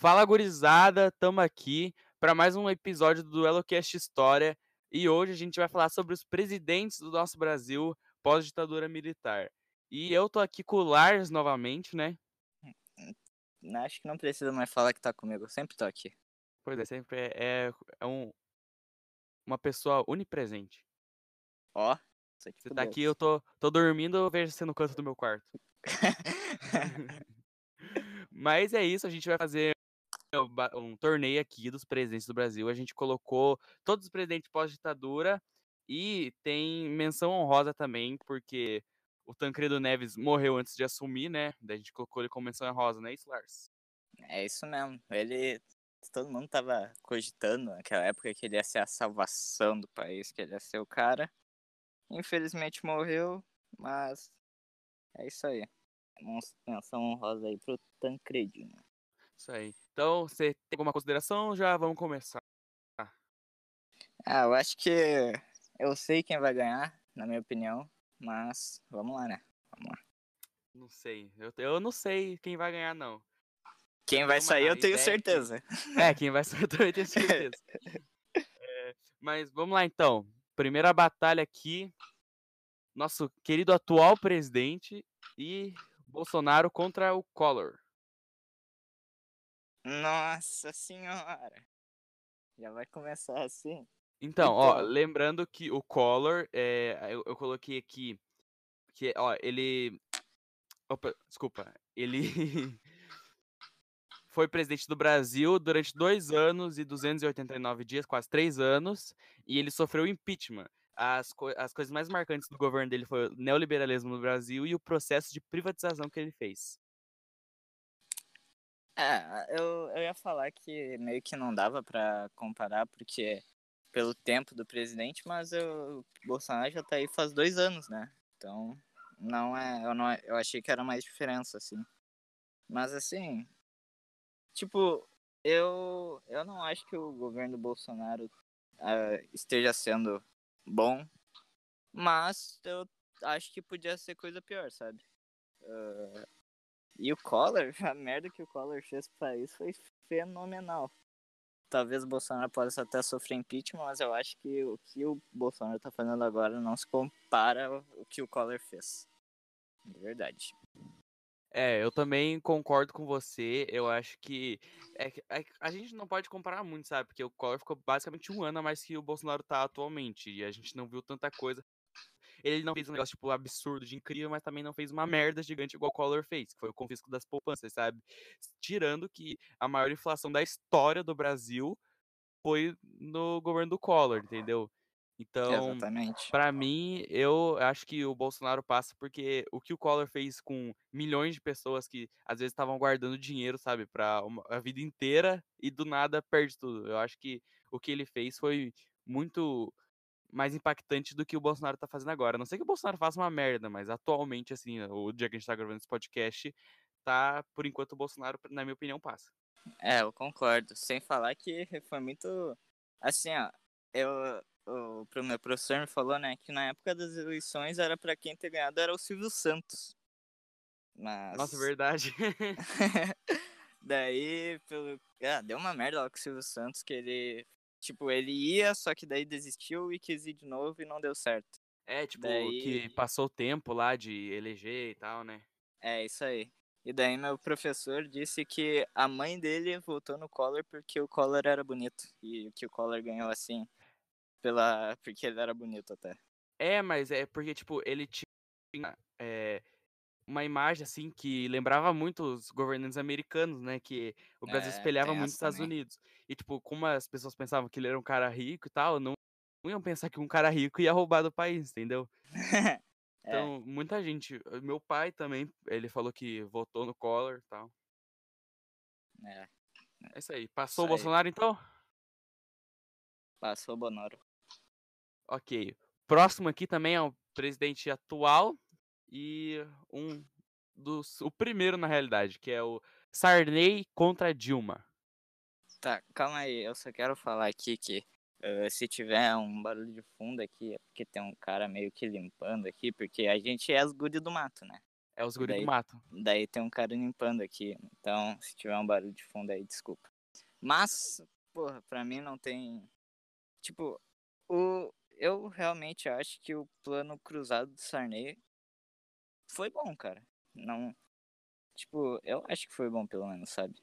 Fala gurizada, tamo aqui para mais um episódio do DueloCast História e hoje a gente vai falar sobre os presidentes do nosso Brasil pós-ditadura militar. E eu tô aqui com o Lars novamente, né? Acho que não precisa mais falar que tá comigo, eu sempre tô aqui. Pois é, sempre é, é, é um, uma pessoa onipresente. Ó, você tá aqui, eu tô, tô dormindo, eu vejo você no canto do meu quarto. Mas é isso, a gente vai fazer um torneio aqui dos presidentes do Brasil. A gente colocou todos os presidentes pós-ditadura e tem menção honrosa também, porque o Tancredo Neves morreu antes de assumir, né? Daí a gente colocou ele como menção honrosa, não é isso, Lars? É isso mesmo. Ele. Todo mundo tava cogitando naquela época que ele ia ser a salvação do país, que ele ia ser o cara. Infelizmente morreu, mas é isso aí. Menção honrosa aí pro Tancredinho. Isso aí. Então, você tem alguma consideração? Já vamos começar. Ah, eu acho que eu sei quem vai ganhar, na minha opinião, mas vamos lá, né? Vamos lá. Não sei. Eu, eu não sei quem vai ganhar, não. Quem vai sair, eu tenho certeza. Que... É, quem vai sair, eu também tenho certeza. é, mas vamos lá, então. Primeira batalha aqui. Nosso querido atual presidente e Bolsonaro contra o Collor. Nossa senhora! Já vai começar assim. Então, então... ó, lembrando que o Collor, é, eu, eu, coloquei aqui que, ó, ele. Opa, desculpa. Ele foi presidente do Brasil durante dois anos e 289 dias, quase três anos, e ele sofreu impeachment. As, co as coisas mais marcantes do governo dele foi o neoliberalismo no Brasil e o processo de privatização que ele fez. É, eu, eu ia falar que meio que não dava para comparar, porque pelo tempo do presidente, mas o Bolsonaro já tá aí faz dois anos, né? Então, não é. Eu, não, eu achei que era mais diferença, assim. Mas assim. Tipo, eu, eu não acho que o governo Bolsonaro uh, esteja sendo bom, mas eu acho que podia ser coisa pior, sabe? Uh, e o Collor, a merda que o Collor fez pro país foi fenomenal. Talvez o Bolsonaro possa até sofrer impeachment, mas eu acho que o que o Bolsonaro tá fazendo agora não se compara ao que o Collor fez. De verdade. É, eu também concordo com você. Eu acho que é, é, a gente não pode comparar muito, sabe? Porque o Collor ficou basicamente um ano a mais que o Bolsonaro tá atualmente. E a gente não viu tanta coisa ele não fez um negócio, tipo, absurdo de incrível, mas também não fez uma merda gigante igual o Collor fez, que foi o confisco das poupanças, sabe? Tirando que a maior inflação da história do Brasil foi no governo do Collor, entendeu? Então, para mim, eu acho que o Bolsonaro passa porque o que o Collor fez com milhões de pessoas que às vezes estavam guardando dinheiro, sabe, para a vida inteira e do nada perde tudo. Eu acho que o que ele fez foi muito mais impactante do que o Bolsonaro tá fazendo agora. A não sei que o Bolsonaro faça uma merda, mas atualmente, assim, o dia que a gente tá gravando esse podcast, tá, por enquanto, o Bolsonaro, na minha opinião, passa. É, eu concordo. Sem falar que foi muito. Assim, ó, eu. O, o meu professor me falou, né, que na época das eleições era para quem ter ganhado era o Silvio Santos. Mas... Nossa, verdade. Daí, pelo. Ah, deu uma merda lá com o Silvio Santos, que ele Tipo, ele ia, só que daí desistiu e quis ir de novo e não deu certo. É, tipo, daí... que passou o tempo lá de eleger e tal, né? É, isso aí. E daí meu professor disse que a mãe dele votou no Collor porque o Collor era bonito. E que o Collor ganhou assim, pela porque ele era bonito até. É, mas é porque, tipo, ele tinha é, uma imagem, assim, que lembrava muito os governantes americanos, né? Que o Brasil é, espelhava muito os Estados Unidos. E, tipo, como as pessoas pensavam que ele era um cara rico e tal, não, não iam pensar que um cara rico ia roubar do país, entendeu? É. então, é. muita gente. Meu pai também, ele falou que votou no Collor e tal. É. É isso aí. Passou isso o Bolsonaro, aí. então? Passou o Bonoro. Ok. Próximo aqui também é o presidente atual e um dos. O primeiro, na realidade, que é o Sarney contra Dilma. Tá, calma aí, eu só quero falar aqui que uh, se tiver um barulho de fundo aqui, é porque tem um cara meio que limpando aqui, porque a gente é as good do mato, né? É os guri Daí- do mato. Daí tem um cara limpando aqui. Então, se tiver um barulho de fundo aí, desculpa. Mas, porra, pra mim não tem. Tipo, o... eu realmente acho que o plano cruzado do Sarney foi bom, cara. Não. Tipo, eu acho que foi bom, pelo menos, sabe?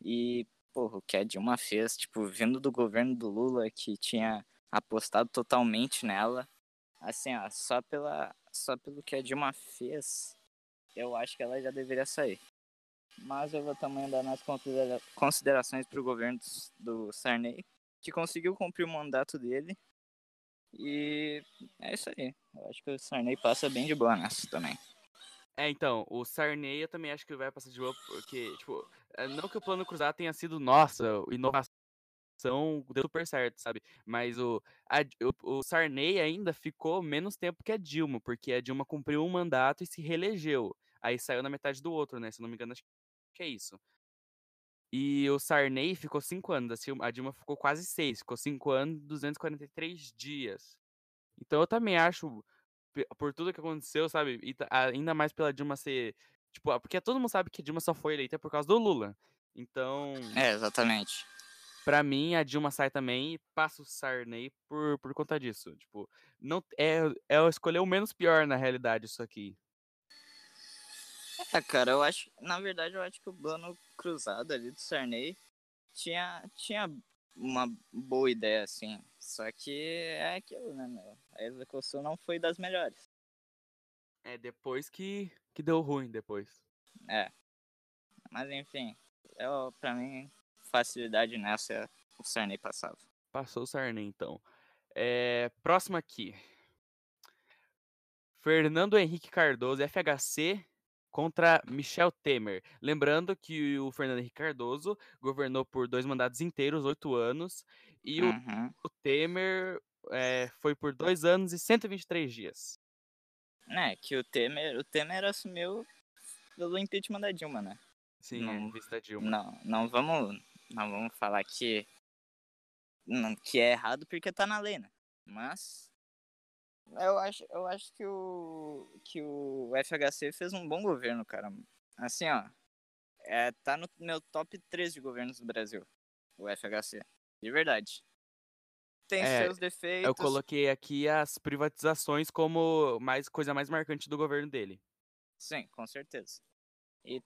E, porra, o que a Dilma fez, tipo, vindo do governo do Lula, que tinha apostado totalmente nela. Assim, ó, só, pela, só pelo que a Dilma fez, eu acho que ela já deveria sair. Mas eu vou também dar nas considera considerações pro governo do, do Sarney, que conseguiu cumprir o mandato dele. E é isso aí. Eu acho que o Sarney passa bem de boa nessa também. É, então, o Sarney eu também acho que vai passar de boa, porque, tipo, não que o plano cruzado tenha sido, nossa, inovação deu super certo, sabe? Mas o, a, o, o Sarney ainda ficou menos tempo que a Dilma, porque a Dilma cumpriu um mandato e se reelegeu. Aí saiu na metade do outro, né? Se não me engano, acho que é isso. E o Sarney ficou cinco anos, a Dilma, ficou quase seis, ficou cinco anos, 243 dias. Então eu também acho, por tudo que aconteceu, sabe? E ainda mais pela Dilma ser. Tipo, ah, porque todo mundo sabe que a Dilma só foi eleita por causa do Lula. Então, É, exatamente. pra mim, a Dilma sai também e passa o Sarney por, por conta disso. Tipo, não, é, é escolher o menos pior na realidade isso aqui. É, cara, eu acho. Na verdade, eu acho que o plano cruzado ali do Sarney tinha, tinha uma boa ideia, assim. Só que é aquilo, né, meu? A execução não foi das melhores. É depois que, que deu ruim, depois. É. Mas enfim, eu, pra mim, facilidade nessa o Sarney passava. Passou o Sarney, então. É, próximo aqui. Fernando Henrique Cardoso, FHC, contra Michel Temer. Lembrando que o Fernando Henrique Cardoso governou por dois mandatos inteiros, oito anos, e o, Uhum. o Temer é, foi por dois anos e 123 dias. É, que o Temer, o Temer assumiu pelo impeachment da Dilma, né? Sim, Não- vista Dilma. Não, não vamos, não vamos falar que não- que é errado porque tá na lei, né? Mas eu acho, eu acho que o que o FHC fez um bom governo, cara. Assim, ó, é, tá no meu top 3 de governos do Brasil, o FHC. De verdade. Tem É, seus defeitos. Eu coloquei aqui as privatizações como mais coisa mais marcante do governo dele. Sim, com certeza. E,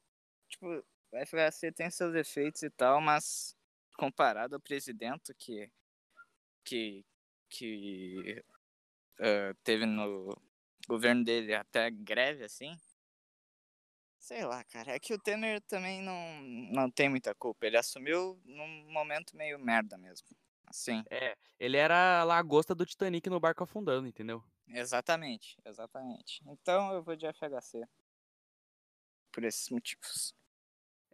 tipo, o FHC tem seus efeitos e tal, mas comparado ao presidente que, que, que eh, teve no governo dele até greve, assim, sei lá, cara, é que o Temer também não, não tem muita culpa. Ele assumiu num momento meio merda mesmo. Assim, É, ele era a lagosta do Titanic no barco afundando, entendeu? exatamente, exatamente. Então eu vou de FHC. Por esses motivos.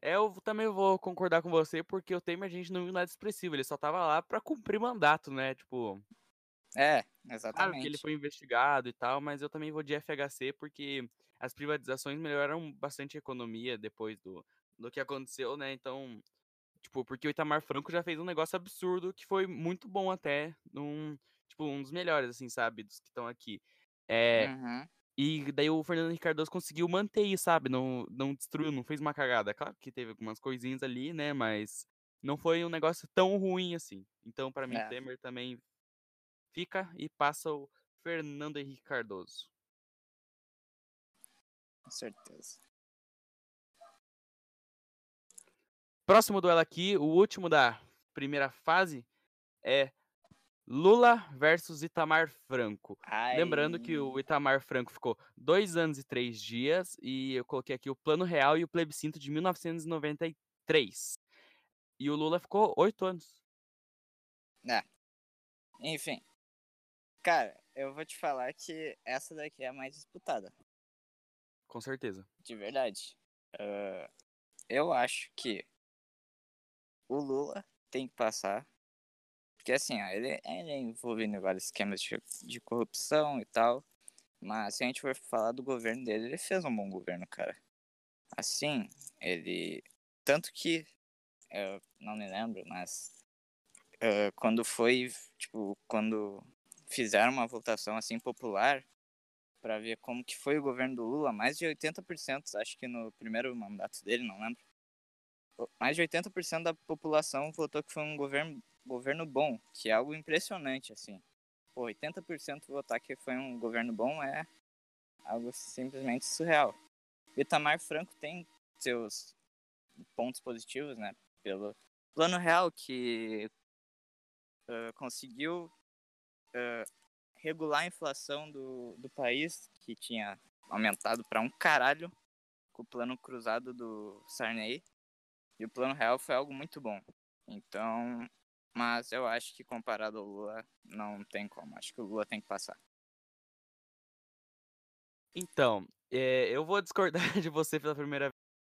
É, Eu também vou concordar com você, porque o Temer a gente não viu nada expressivo, ele só tava lá pra cumprir mandato, né? Tipo, É, claro que ele exatamente. foi investigado e tal, mas eu também vou de FHC porque as privatizações melhoraram bastante a economia depois do, do que aconteceu, né? Então, tipo, porque o Itamar Franco já fez um negócio absurdo que foi muito bom até, num, tipo, um dos melhores, assim, sabe, dos que estão aqui. É, Uhum. E daí o Fernando Henrique Cardoso conseguiu manter isso, sabe? Não, não destruiu, não fez uma cagada. Claro que teve algumas coisinhas ali, né? Mas não foi um negócio tão ruim assim. Então, pra mim, É. Temer também fica e passa o Fernando Henrique Cardoso. Com certeza. Próximo duelo aqui, o último da primeira fase, é Lula versus Itamar Franco. Lembrando que o Itamar Franco ficou dois anos e três dias, e eu coloquei aqui o Plano Real e o plebiscito de 1993. E o Lula ficou oito anos. Enfim. Cara, eu vou te falar que essa daqui é a mais disputada. Com certeza. De verdade. Ah, eu acho que o Lula tem que passar. Porque assim, ó, ele, ele é envolvido em vários esquemas de, de corrupção e tal. Mas se a gente for falar do governo dele, ele fez um bom governo, cara. Assim, ele. Tanto que. Eu não me lembro, mas. ah, quando foi. Tipo, quando fizeram uma votação assim popular. para ver como que foi o governo do Lula, mais de 80%, acho que no primeiro mandato dele, não lembro. Mais de 80% da população votou que foi um governo, governo bom, que é algo impressionante, assim. Pô, 80% votar que foi um governo bom é algo simplesmente surreal. Itamar Franco tem seus pontos positivos, né? Pelo plano real que uh, conseguiu uh, regular a inflação do, do país, que tinha aumentado para um caralho com o plano cruzado do Sarney. E o plano real foi algo muito bom. Então, mas eu acho que comparado ao Lula, não tem como. Acho que o Lula tem que passar. Então, é, eu vou discordar de você pela primeira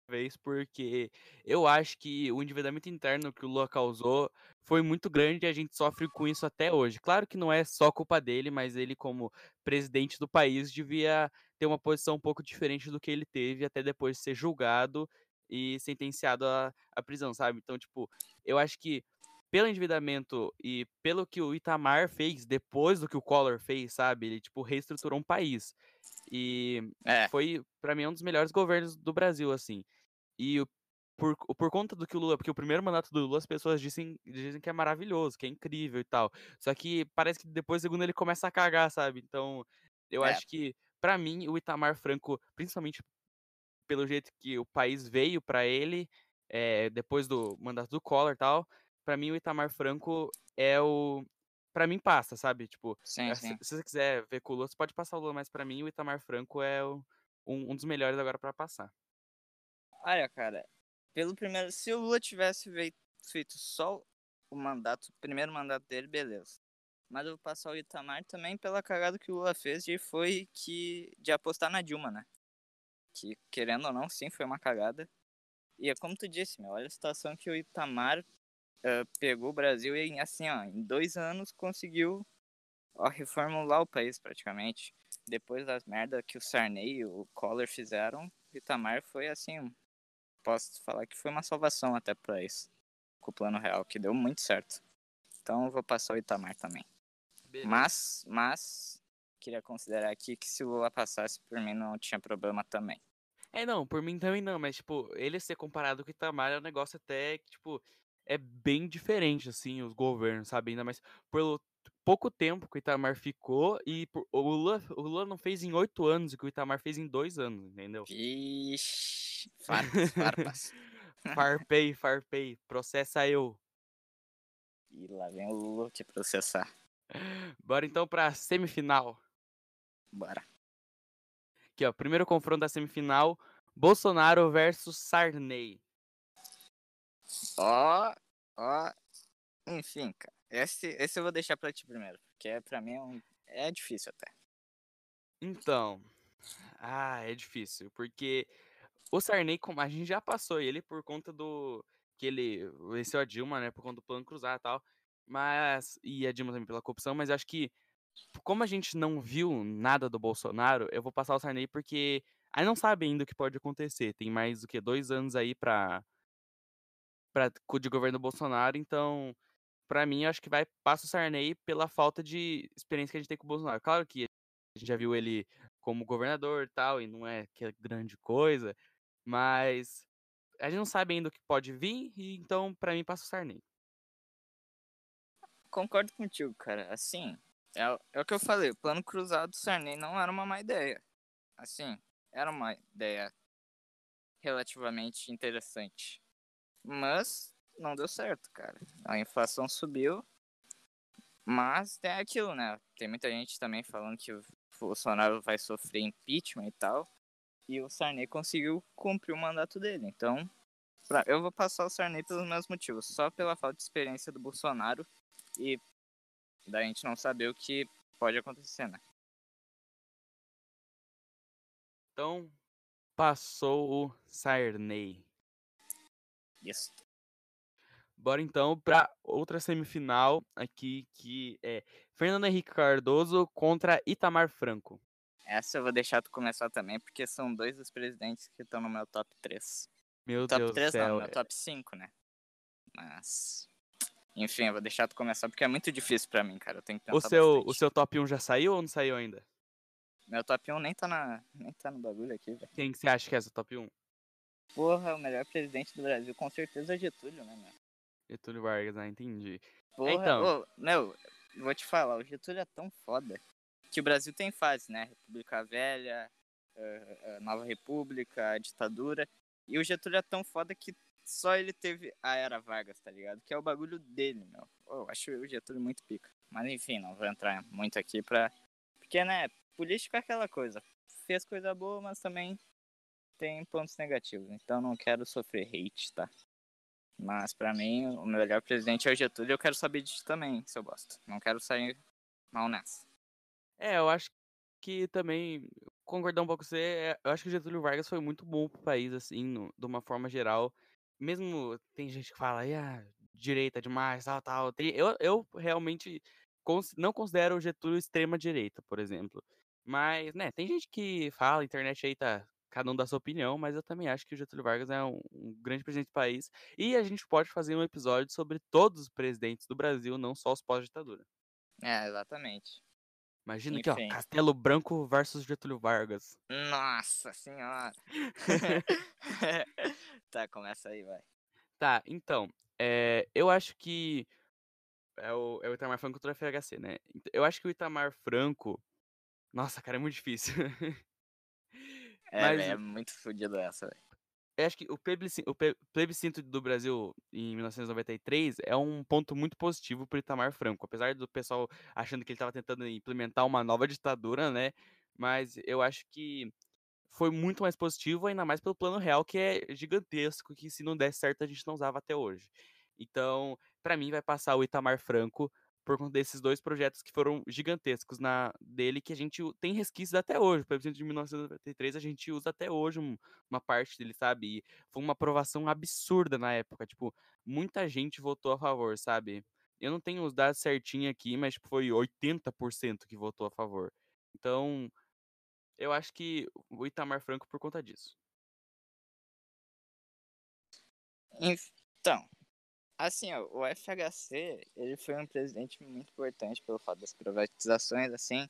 vez, porque eu acho que o endividamento interno que o Lula causou foi muito grande e a gente sofre com isso até hoje. Claro que não é só culpa dele, mas ele, como presidente do país, devia ter uma posição um pouco diferente do que ele teve até depois de ser julgado e sentenciado à, à prisão, sabe? Então, tipo, eu acho que pelo endividamento e pelo que o Itamar fez depois do que o Collor fez, sabe? Ele, tipo, reestruturou um país. E é. foi, para mim, um dos melhores governos do Brasil, assim. E por, por conta do que o Lula, porque o primeiro mandato do Lula as pessoas dizem, dizem que é maravilhoso, que é incrível e tal. Só que parece que depois, segundo, ele começa a cagar, sabe? Então, eu é. acho que, para mim, o Itamar Franco, principalmente pelo jeito que o país veio para ele, é, depois do mandato do Collor e tal, para mim o Itamar Franco é o. Pra mim passa, sabe? Tipo, sim, eh, sim. Se, se, você quiser ver com o Lula, você pode passar o Lula, mas para mim o Itamar Franco é o, um, um dos melhores agora para passar. Olha, cara, pelo primeiro. Se o Lula tivesse feito só o mandato, o primeiro mandato dele, beleza. Mas eu vou passar o Itamar também pela cagada que o Lula fez e foi que de apostar na Dilma, né? Que, querendo ou não, sim, foi uma cagada. E é como tu disse, meu, olha a situação que o Itamar uh, pegou o Brasil e, assim, ó, em dois anos conseguiu ó, reformular o país praticamente. Depois das merdas que o Sarney e o Collor fizeram, o Itamar foi, assim, posso falar que foi uma salvação até para isso, com o plano real, que deu muito certo. Então eu vou passar o Itamar também. Beleza. Mas, mas, queria considerar aqui que se o Lula passasse, por mim não tinha problema também. É, não, por mim também não, mas, tipo, ele ser comparado com o Itamar é um negócio até que, tipo, é bem diferente, assim, os governos, sabe? Ainda mais pelo pouco tempo que o Itamar ficou e por, o, Lula, o Lula não fez em oito anos o que o Itamar fez em dois anos, entendeu? Ixi, farpas, farpas. farpei, farpei, processa eu. E lá vem o Lula te processar. Bora então pra semifinal. Bora. Aqui, ó, primeiro confronto da semifinal, Bolsonaro versus Sarney. Ó, ó. Enfim, cara. Esse, esse eu vou deixar pra ti primeiro, porque é, pra mim é, um, é difícil até. Então. Ah, é difícil, porque o Sarney, como a gente já passou ele por conta do. que ele venceu a Dilma, né? Por conta do plano cruzar e tal. Mas. E a Dilma também pela corrupção, mas acho que. Como a gente não viu nada do Bolsonaro, eu vou passar o Sarney porque. Aí não sabe ainda o que pode acontecer. Tem mais do que dois anos aí pra, pra, de governo Bolsonaro, então, para mim, acho que vai passa o Sarney pela falta de experiência que a gente tem com o Bolsonaro. Claro que a gente já viu ele como governador e tal, e não é que é grande coisa, mas a gente não sabe ainda o que pode vir, e então, para mim, passa o Sarney. Concordo contigo, cara. Assim, é, é o que eu falei, o plano cruzado do Sarney não era uma má ideia. Assim, era uma ideia relativamente interessante. Mas não deu certo, cara. A inflação subiu. Mas tem aquilo, né? Tem muita gente também falando que o Bolsonaro vai sofrer impeachment e tal. E o Sarney conseguiu cumprir o mandato dele. Então, pra... eu vou passar o Sarney pelos mesmos motivos. Só pela falta de experiência do Bolsonaro e da gente não saber o que pode acontecer, né? Então, passou o Sarney. Isso. Bora então para outra semifinal aqui, que é Fernando Henrique Cardoso contra Itamar Franco. Essa eu vou deixar tu começar também, porque são dois dos presidentes que estão no meu top 3. Meu top Deus 3 do céu. Não, meu é top 5, né? Mas. Enfim, eu vou deixar tu começar porque é muito difícil para mim, cara. Eu tenho que pensar o seu, bastante. o seu top 1 já saiu ou não saiu ainda? Meu top 1 nem tá, na, nem tá no bagulho aqui, velho. Quem que você acha que é essa top 1? Porra, o melhor presidente do Brasil, com certeza é Getúlio, né, meu? Getúlio Vargas, ah, entendi. Porra, Então. ô, meu, vou te falar, o Getúlio é tão foda que o Brasil tem fases, né? República Velha, eh, eh, Nova República, ditadura. E o Getúlio é tão foda que só ele teve a Era Vargas, tá ligado? Que é o bagulho dele, meu. Eu acho o Getúlio muito pica. Mas enfim, não vou entrar muito aqui pra. Porque, né, política é aquela coisa. Fez coisa boa, mas também tem pontos negativos. Então não quero sofrer hate, tá? Mas pra mim, o melhor presidente é o Getúlio e eu quero saber disso também, se eu gosto. Não quero sair mal nessa. É, eu acho que também, concordar um pouco com você, é, eu acho que o Getúlio Vargas foi muito bom pro país, assim, no- de uma forma geral. Mesmo tem gente que fala, ah, direita demais, tal, tal. Eu, eu realmente não considero o Getúlio extrema direita, por exemplo. Mas, né, tem gente que fala, a internet aí tá, cada um dá sua opinião, mas eu também acho que o Getúlio Vargas é um, um grande presidente do país. E a gente pode fazer um episódio sobre todos os presidentes do Brasil, não só os pós-ditadura. É, exatamente. Imagina aqui, ó, Enfim. Castelo Branco versus Getúlio Vargas. Nossa senhora! tá, começa aí, vai. Tá, então, é, eu acho que é o, é o Itamar Franco contra o FHC, né? Eu acho que o Itamar Franco. Nossa, cara, é muito difícil. É, Mas- velho, é muito fodido essa, velho. Acho que o plebiscito, o plebiscito do Brasil em 1993 é um ponto muito positivo para Itamar Franco, apesar do pessoal achando que ele estava tentando implementar uma nova ditadura, né? Mas eu acho que foi muito mais positivo, ainda mais pelo plano real, que é gigantesco, que se não desse certo a gente não usava até hoje. Então, para mim, vai passar o Itamar Franco por conta desses dois projetos que foram gigantescos na dele, que a gente tem resquícios até hoje. O plebiscito de 1993 a gente usa até hoje um- uma parte dele, sabe? E foi uma aprovação absurda na época. Tipo, muita gente votou a favor, sabe? Eu não tenho os dados certinho aqui, mas tipo, foi 80% que votou a favor. Então, eu acho que o Itamar Franco por conta disso. Então, assim, ó, o FHC, ele foi um presidente muito importante pelo fato das privatizações, assim,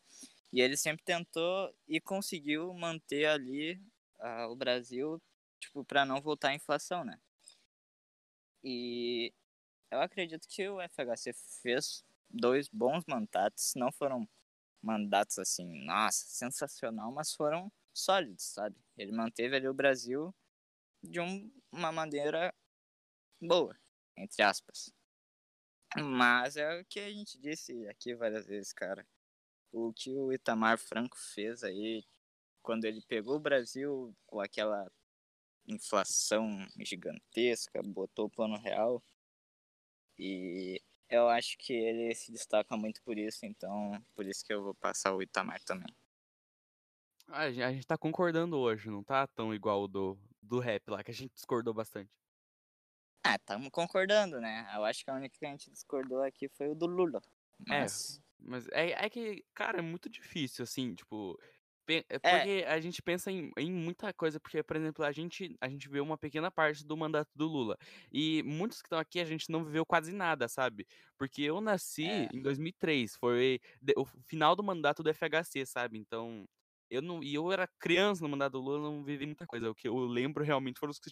e ele sempre tentou e conseguiu manter ali ah, o Brasil, tipo, para não voltar à inflação, né? E eu acredito que o FHC fez dois bons mandatos, não foram mandatos assim, nossa, sensacional, mas foram sólidos, sabe? Ele manteve ali o Brasil de um- uma maneira boa, entre aspas. Mas é o que a gente disse aqui várias vezes, cara. O que o Itamar Franco fez aí, quando ele pegou o Brasil com aquela inflação gigantesca, botou o plano real. E eu acho que ele se destaca muito por isso, então por isso que eu vou passar o Itamar também. A gente tá concordando hoje, não tá tão igual o do, do rap lá, que a gente discordou bastante. Ah, estamos concordando, né? Eu acho que a única que a gente discordou aqui foi o do Lula. É, Mas, Mas é, é que, cara, é muito difícil, assim, tipo. pe- é Porque a gente pensa em, em muita coisa, porque, por exemplo, a gente, a gente vê uma pequena parte do mandato do Lula. E muitos que estão aqui a gente não viveu quase nada, sabe? Porque eu nasci É. em 2003, foi o final do mandato do FHC, sabe? Então, eu não. E eu era criança no mandato do Lula, não vivi muita coisa. O que eu lembro realmente foram os que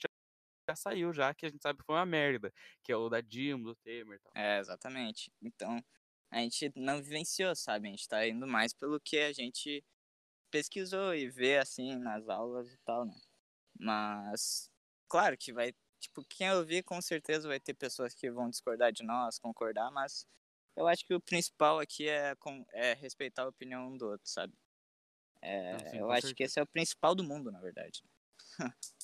já, saiu, já, que a gente sabe que foi uma merda. Que é o da Dilma, do Temer e tal. é, exatamente. Então, a gente não vivenciou, sabe? A gente tá indo mais pelo que a gente pesquisou e vê, assim, nas aulas e tal, né? Mas, claro que vai, tipo, quem ouvir com certeza vai ter pessoas que vão discordar de nós, concordar, mas eu acho que o principal aqui é, com, é respeitar a opinião um do outro, sabe? É, Não, sim, eu acho que certeza. esse é o principal do mundo, na verdade.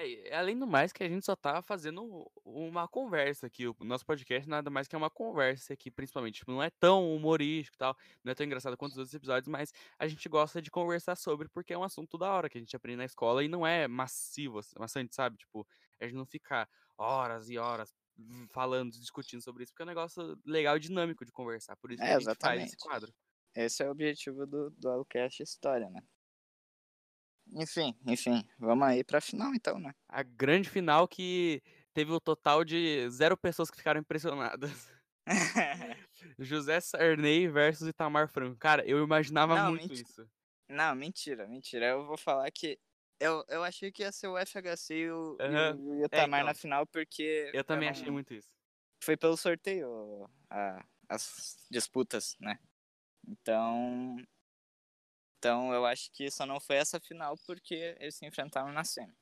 É, além do mais que a gente só tá fazendo uma conversa aqui. O nosso podcast nada mais que é uma conversa aqui, principalmente. Tipo, não é tão humorístico e tal, não é tão engraçado quanto os outros episódios, mas a gente gosta de conversar sobre porque é um assunto da hora que a gente aprende na escola e não é massivo, assim, maçante, sabe? Tipo, a gente não fica horas e horas falando, discutindo sobre isso, porque é um negócio legal e dinâmico de conversar. Por isso É, que a gente faz esse exatamente. quadro. Esse é o objetivo do, do Alcast História, né? Enfim, enfim, vamos aí pra final então, né? A grande final que teve o total de zero pessoas que ficaram impressionadas. José Sarney versus Itamar Franco. Cara, eu imaginava Não, muito menti- isso. Não, mentira, mentira. Eu vou falar que eu, eu achei que ia ser o FHC e o, o- e o Itamar então. na final, porque. Eu também não- achei muito isso. Foi pelo sorteio a- as disputas, né? Então. Então eu acho que só não foi essa final porque eles se enfrentaram na semi.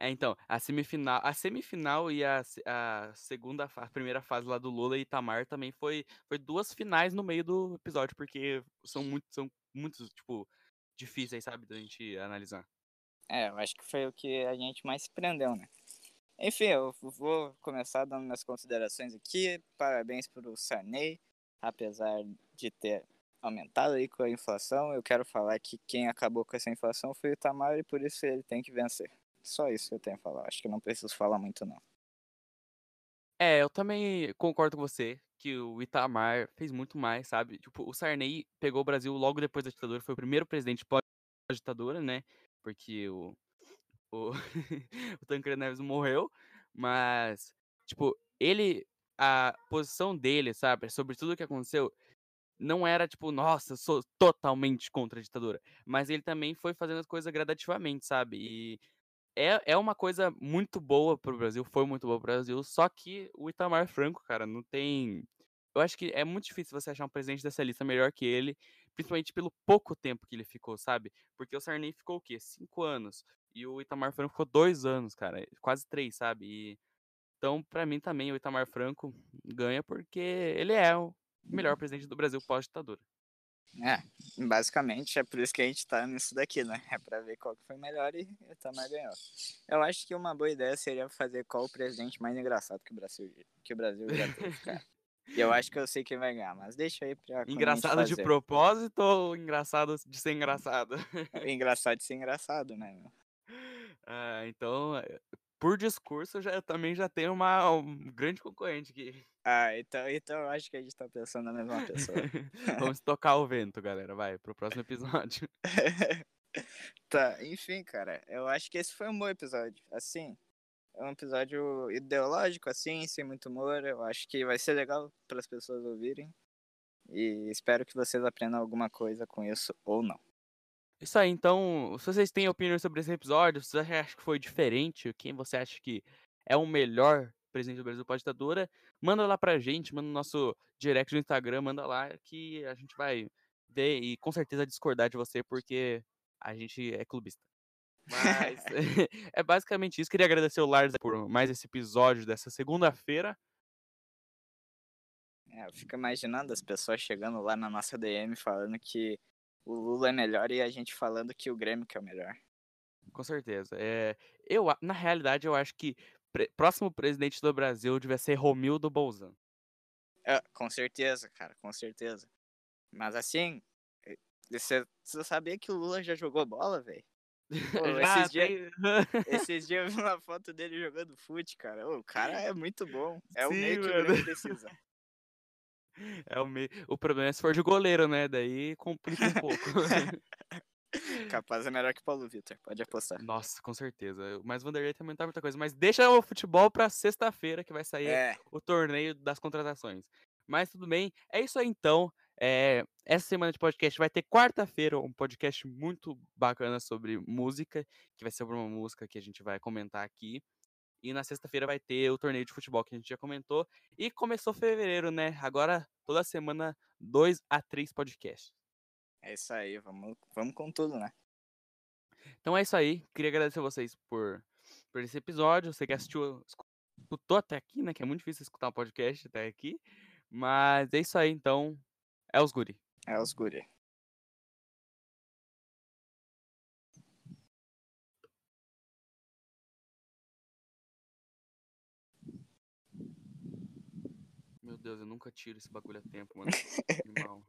É, então, a semifinal, a semifinal e a, a segunda, a primeira fase lá do Lula e Itamar também foi, foi duas finais no meio do episódio, porque são muito, são muito, tipo, difíceis, sabe, da gente analisar. É, eu acho que foi o que a gente mais se prendeu, né? Enfim, eu vou começar dando minhas considerações aqui. Parabéns pro Sarney, apesar de ter aumentado aí com a inflação. Eu quero falar que quem acabou com essa inflação foi o Itamar e por isso ele tem que vencer. Só isso que eu tenho a falar. Acho que não preciso falar muito, não. É, eu também concordo com você que o Itamar fez muito mais, sabe? Tipo, o Sarney pegou o Brasil logo depois da ditadura, foi o primeiro presidente pós-ditadura, né? Porque o, o, o Tancredo Neves morreu, mas, tipo, ele, a posição dele, sabe, sobre tudo o que aconteceu, não era tipo, nossa, sou totalmente contra a ditadura, mas ele também foi fazendo as coisas gradativamente, sabe? E é, é uma coisa muito boa pro Brasil, foi muito boa pro Brasil, só que o Itamar Franco, cara, não tem. Eu acho que é muito difícil você achar um presidente dessa lista melhor que ele, principalmente pelo pouco tempo que ele ficou, sabe? Porque o Sarney ficou o quê? Cinco anos. E o Itamar Franco ficou dois anos, cara. Quase três, sabe? E... Então, pra mim também, o Itamar Franco ganha porque ele é melhor presidente do Brasil pós-ditadura. É, basicamente é por isso que a gente tá nisso daqui, né? É pra ver qual que foi melhor e o Itamar ganhou. Eu acho que uma boa ideia seria fazer qual o presidente mais engraçado que o Brasil, que o Brasil já teve, cara. E eu acho que eu sei quem vai ganhar, mas deixa aí pra Engraçado de propósito ou engraçado de ser engraçado? Engraçado de ser engraçado, né? Ah, então, eh, por discurso, eu já, eu também já tenho uma, um grande concorrente aqui. Ah, então, então eu acho que a gente tá pensando na mesma pessoa. Vamos tocar o vento, galera. Vai, pro próximo episódio. tá, enfim, cara, eu acho que esse foi um bom episódio. Assim, é um episódio ideológico, assim, sem muito humor. Eu acho que vai ser legal para as pessoas ouvirem. E espero que vocês aprendam alguma coisa com isso ou não. Isso aí, então, se vocês têm opinião sobre esse episódio, se você acha que foi diferente, quem você acha que é o melhor presidente do Brasil pós-ditadura, manda lá pra gente, manda no nosso direct no Instagram, manda lá que a gente vai ver e com certeza discordar de você, porque a gente é clubista. Mas é basicamente isso. Queria agradecer o Lars por mais esse episódio dessa segunda-feira. É, eu fico imaginando as pessoas chegando lá na nossa DM falando que o Lula é melhor e a gente falando que o Grêmio que é o melhor. Com certeza. É, eu, na realidade, eu acho que pre- próximo presidente do Brasil devia ser Romildo Bolzan. É, com certeza, cara, com certeza. Mas assim, eh, você, você sabia que o Lula já jogou bola, velho? Esses, dias, tem- esses dias eu vi uma foto dele jogando fute, cara. O cara é muito bom. É o Sim, meio que o. Grêmio precisa. É o, me... o problema é se for de goleiro, né? Daí complica um pouco. Capaz é melhor que Paulo Vitor, pode apostar. Nossa, com certeza. Mas o Vanderlei também tá muita coisa. Mas deixa o futebol pra sexta-feira, que vai sair É, o torneio das contratações. Mas tudo bem, é isso aí então. É, essa semana de podcast vai ter quarta-feira um podcast muito bacana sobre música, que vai ser uma música que a gente vai comentar aqui. E na sexta-feira vai ter o torneio de futebol que a gente já comentou. E começou fevereiro, né? Agora, toda semana, dois a três podcasts. é isso aí, vamos, vamos com tudo, né? Então é isso aí. Queria agradecer vocês por, por esse episódio. Você que assistiu, escutou até aqui, né? Que é muito difícil escutar um podcast até aqui. Mas é isso aí, então. É os guri. É os guri. Deus, eu nunca tiro esse bagulho a tempo, mano. Animal.